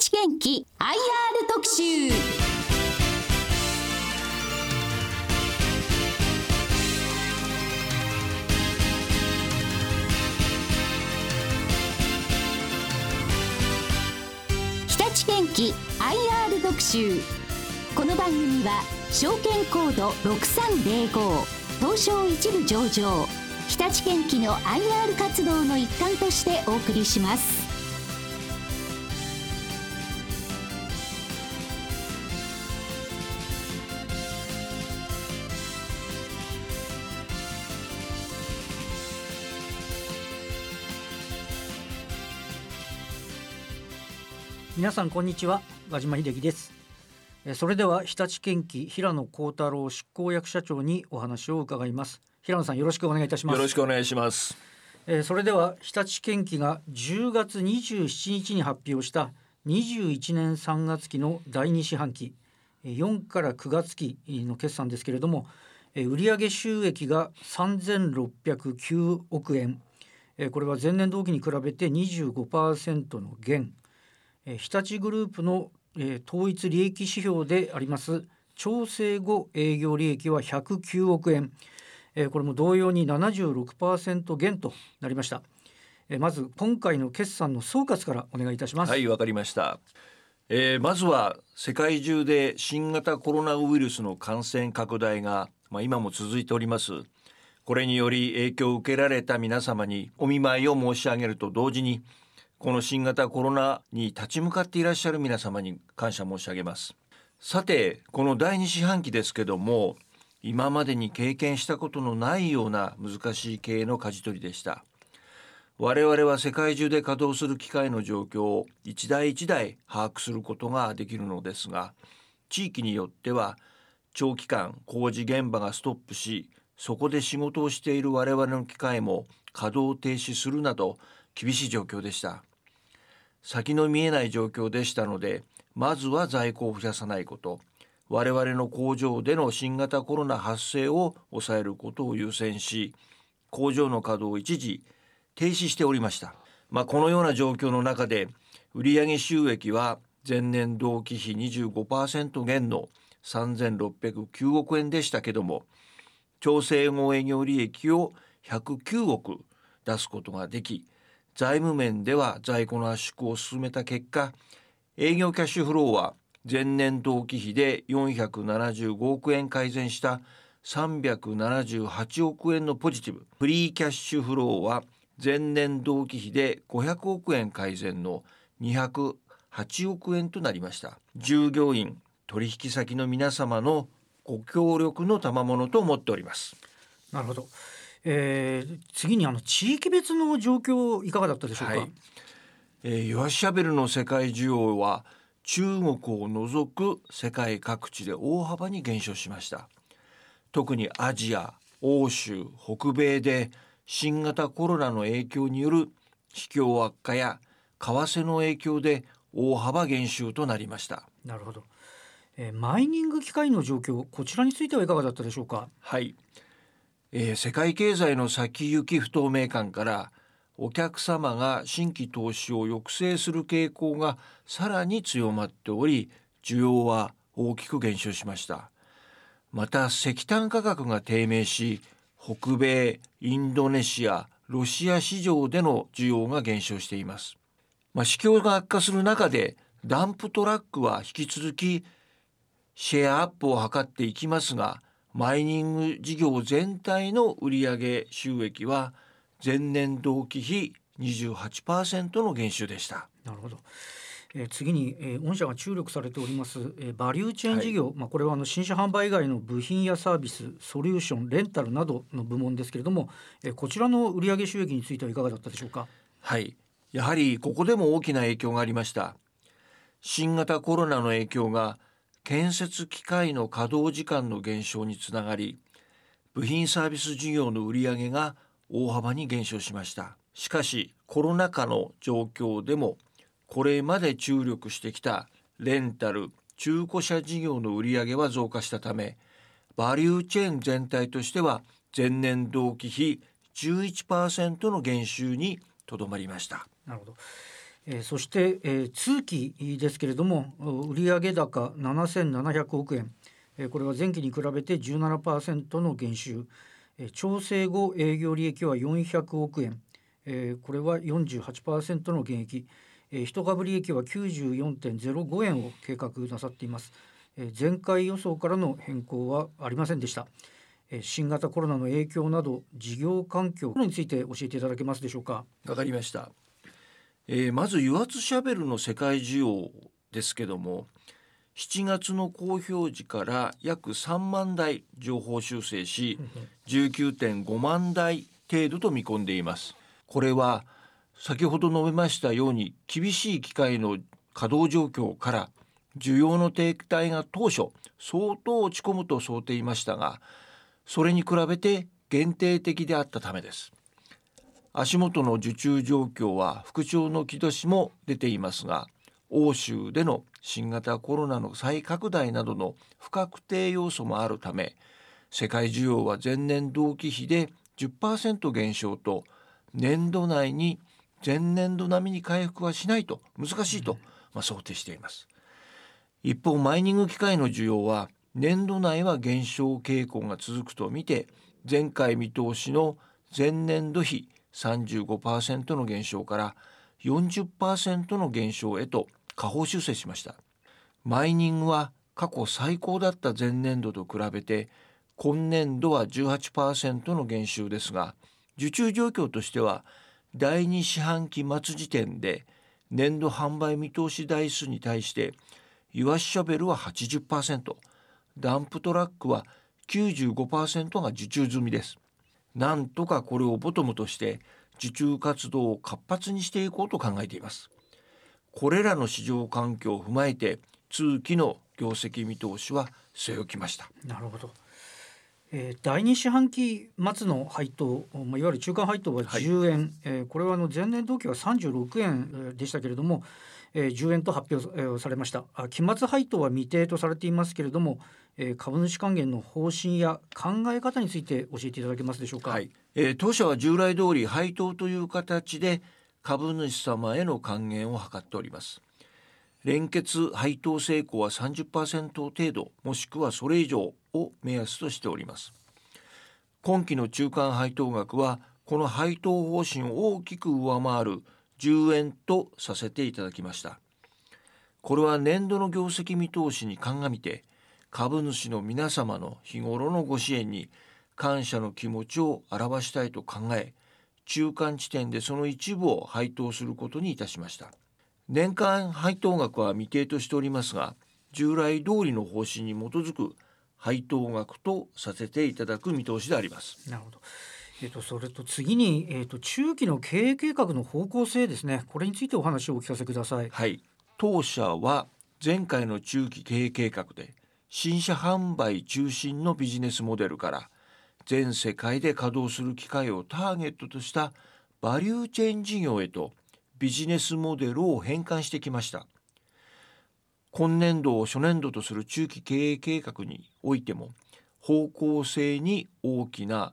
立元気 IR 特集。日立元気 IR 特集。この番組は証券コード6305東証一部上場。日立元気の IR 活動の一環としてお送りします。皆さんこんにちは和島秀樹です。えーそれでは日立建機平野幸太郎執行役社長にお話を伺います。平野さんよろしくお願いいたします。よろしくお願いします。えーそれでは日立建機が10月27日に発表した21年3月期の第2四半期えー4から9月期の決算ですけれどもえー売上収益が3609億円。えーこれは前年同期に比べて25%の減えー日立グループの、えー統一利益指標であります調整後営業利益は109億円、えーこれも同様に76%減となりました、えーまず今回の決算の総括からお願いいたします、はい、わかりました。えーまずは世界中で新型コロナウイルスの感染拡大が、まあ、今も続いております。これにより影響を受けられた皆様にお見舞いを申し上げると同時にこの新型コロナに立ち向かっていらっしゃる皆様に感謝申し上げます。さてこの第二四半期ですけども今までに経験したことのないような難しい経営の舵取りでした。我々は世界中で稼働する機械の状況を一台一台把握することができるのですが地域によっては長期間工事現場がストップしそこで仕事をしている我々の機械も稼働停止するなど厳しい状況でした。先の見えない状況でしたのでまずは在庫を増やさないこと。我々の工場での新型コロナ発生を抑えることを優先し工場の稼働を一時停止しておりました、まあ、このような状況の中で売上収益は前年同期比25%減の3609億円でしたけども調整後営業利益を109億出すことができ財務面では在庫の圧縮を進めた結果営業キャッシュフローは前年同期比で475億円改善した378億円のポジティブ。フリーキャッシュフローは前年同期比で500億円改善の208億円となりました。従業員取引先の皆様のご協力の賜物と思っております。なるほど、えー次にあの地域別の状況いかがだったでしょうか、はい。えー、ヨアシャベルの世界需要は中国を除く世界各地で大幅に減少しました。特にアジア欧州北米で新型コロナの影響による市況悪化や為替の影響で大幅減収となりました。なるほど、えーマイニング機械の状況こちらについてはいかがだったでしょうか？はい、えー世界経済の先行き不透明感からお客様が新規投資を抑制する傾向がさらに強まっており需要は大きく減少しました。また石炭価格が低迷し北米インドネシアロシア市場での需要が減少しています。まあ、市況が悪化する中でダンプトラックは引き続きシェアアップを図っていきますがマイニング事業全体の売上収益は前年同期比28%の減収でした。なるほど。えー次に、えー御社が注力されております、えーバリューチェーン事業、まあこれはあの新車販売以外の部品やサービス、ソリューション、レンタルなどの部門ですけれども、えーこちらの売上収益についてはいかがだったでしょうか？はい、やはりここでも大きな影響がありました。新型コロナの影響が建設機械の稼働時間の減少につながり、部品サービス事業の売上が大幅に減少しました。しかしコロナ禍の状況でもこれまで注力してきたレンタル中古車事業の売上は増加したためバリューチェーン全体としては前年同期比11%の減収にとどまりました。なるほど。えー、そして、えー、通期ですけれども売上高7700億円、えー、これは前期に比べて17%の減収、えー、調整後営業利益は400億円、えー、これは48%の減益、えー、一株利益は94.05円を計画なさっています、えー、前回予想からの変更はありませんでした、えー、新型コロナの影響など事業環境について教えていただけますでしょうか。わかりました。えー、まず油圧シャベルの世界需要ですけども7月の公表時から約3万台情報修正し19.5万台程度と見込んでいます。これは先ほど述べましたように厳しい機械の稼働状況から需要の停滞が当初相当落ち込むと想定いましたがそれに比べて限定的であったためです。足元の受注状況は復調の兆しも出ていますが欧州での新型コロナの再拡大などの不確定要素もあるため世界需要は前年同期比で10%減少と年度内に前年度並みに回復はしないと難しいと、まあ、想定しています。一方マイニング機械の需要は年度内は減少傾向が続くとみて前回見通しの前年度比35%の減少から40%の減少へと下方修正しました。マイニングは過去最高だった前年度と比べて今年度は18%の減収ですが受注状況としては第2四半期末時点で年度販売見通し台数に対してユアシャベルは80%ダンプトラックは95%が受注済みです。なんとかこれをボトムとして受注活動を活発にしていこうと考えています。これらの市場環境を踏まえて通期の業績見通しは据え置きました。なるほど、えー、第二四半期末の配当、まあ、いわゆる中間配当は10円、はい、えー、これはあの前年同期は36円でしたけれども、えー、10円と発表されました。期末配当は未定とされていますけれども、えー、株主還元の方針や考え方について教えていただけますでしょうか、はい。えー、当社は従来通り配当という形で株主様への還元を図っております。連結配当成功は30%程度もしくはそれ以上を目安としております。今期の中間配当額はこの配当方針を大きく上回る10円とさせていただきました。これは年度の業績見通しに鑑みて株主の皆様の日頃のご支援に感謝の気持ちを表したいと考え中間地点でその一部を配当することにいたしました。年間配当額は未定としておりますが従来通りの方針に基づく配当額とさせていただく見通しであります。なるほど。えーと、それと次に、えーと、中期の経営計画の方向性ですね。これについてお話をお聞かせください。はい。当社は前回の中期経営計画で新車販売中心のビジネスモデルから全世界で稼働する機会をターゲットとしたバリューチェーン事業へとビジネスモデルを変換してきました。今年度を初年度とする中期経営計画においても方向性に大きな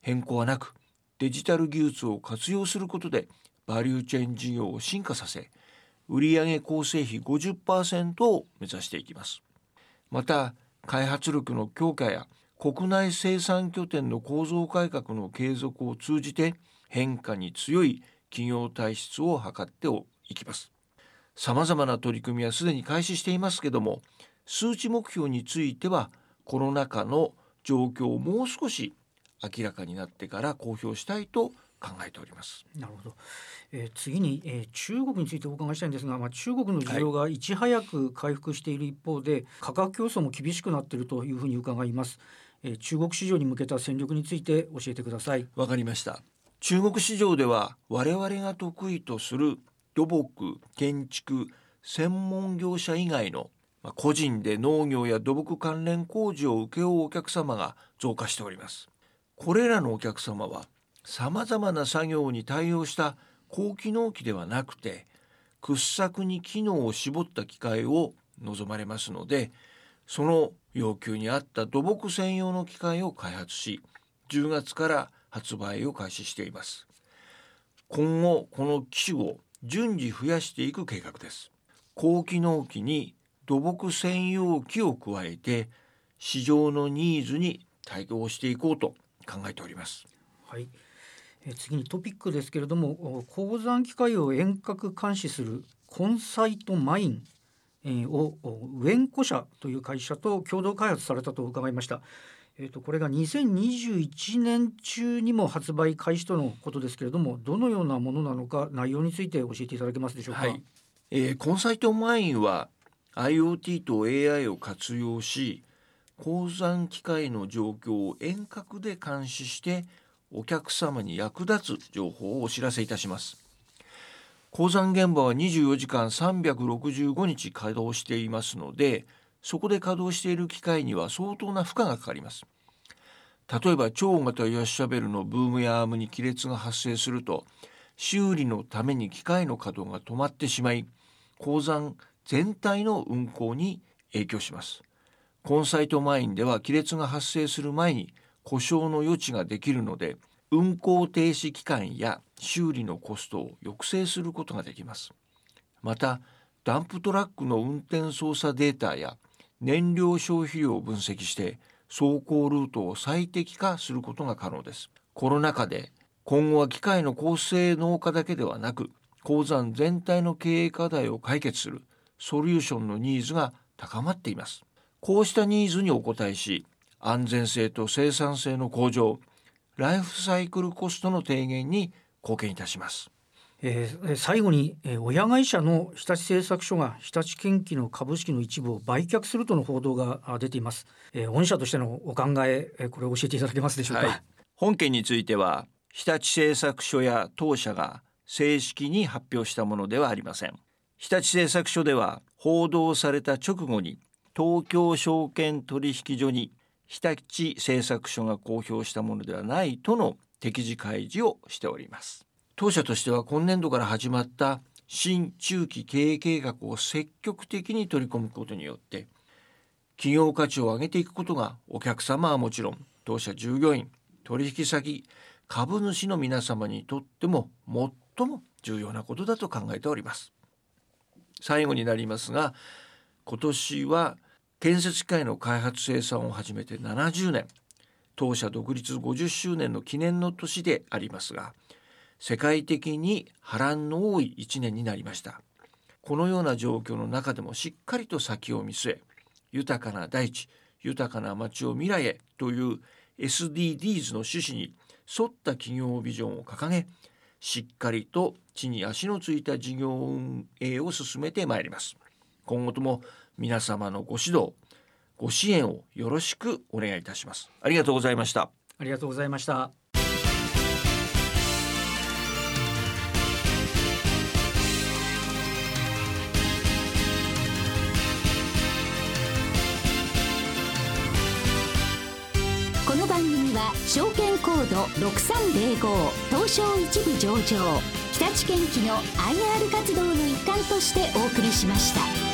変更はなくデジタル技術を活用することでバリューチェーン事業を進化させ売上構成比50%を目指していきます。また開発力の強化や国内生産拠点の構造改革の継続を通じて変化に強い企業体質を図っていきます。さまざまな取り組みはすでに開始していますけども数値目標についてはコロナ禍の状況をもう少し明らかになってから公表したいと考えております。なるほど。えー、次に、えー、中国についてお伺いしたいんですが、まあ、中国の需要がいち早く回復している一方で、はい、価格競争も厳しくなっているというふうに伺います。えー、中国市場に向けた戦略について教えてください。わかりました。中国市場では我々が得意とする土木建築専門業者以外の個人で農業や土木関連工事を請け負うお客様が増加しておりますこれらのお客様はさまざまな作業に対応した高機能機ではなくて掘削に機能を絞った機械を望まれますのでその要求に合った土木専用の機械を開発し10月から発売を開始しています。今後この機種を順次増やしていく計画です。高機能機に土木専用機を加えて市場のニーズに対応していこうと考えております。はい。え次にトピックですけれども鉱山機械を遠隔監視するコンサイトマインをウェンコ社という会社と共同開発されたと伺いました。えーと、これが2021年中にも発売開始とのことですけれどもどのようなものなのか内容について教えていただけますでしょうか？はい、えー、コンサイトマインは IoT と AI を活用し鉱山機械の状況を遠隔で監視してお客様に役立つ情報をお知らせいたします。鉱山現場は24時間365日稼働していますのでそこで稼働している機械には相当な負荷がかかります例えば超大型ヤシャベルのブームやアームに亀裂が発生すると修理のために機械の稼働が止まってしまい鉱山全体の運行に影響しますコンサイトマインでは亀裂が発生する前に故障の余地ができるので運行停止期間や修理のコストを抑制することができます。またダンプトラックの運転操作データや燃料消費量を分析して走行ルートを最適化することが可能です。コロナ禍で今後は機械の高性能化だけではなく鉱山全体の経営課題を解決するソリューションのニーズが高まっています。こうしたニーズにお応えし安全性と生産性の向上ライフサイクルコストの低減に貢献いたします。えー、最後に、えー、親会社の日立製作所が日立建機の株式の一部を売却するとの報道が出ています。えー、御社としてのお考え、えー、これを教えていただけますでしょうか。はい、本件については日立製作所や当社が正式に発表したものではありません。日立製作所では報道された直後に東京証券取引所に日立製作所が公表したものではないとの適時開示をしております。当社としては今年度から始まった新中期経営計画を積極的に取り込むことによって企業価値を上げていくことがお客様はもちろん当社従業員取引先株主の皆様にとっても最も重要なことだと考えております。最後になりますが今年は建設機械の開発生産を始めて70年。当社独立50周年の記念の年でありますが世界的に波乱の多い1年になりました。このような状況の中でもしっかりと先を見据え豊かな大地豊かな街を未来へという SDGs の趣旨に沿った企業ビジョンを掲げしっかりと地に足のついた事業運営を進めてまいります。今後とも皆様のご指導ご支援をよろしくお願いいたします。ありがとうございました。ありがとうございました。この番組は証券コード6305東証一部上場日立建機の IR 活動の一環としてお送りしました。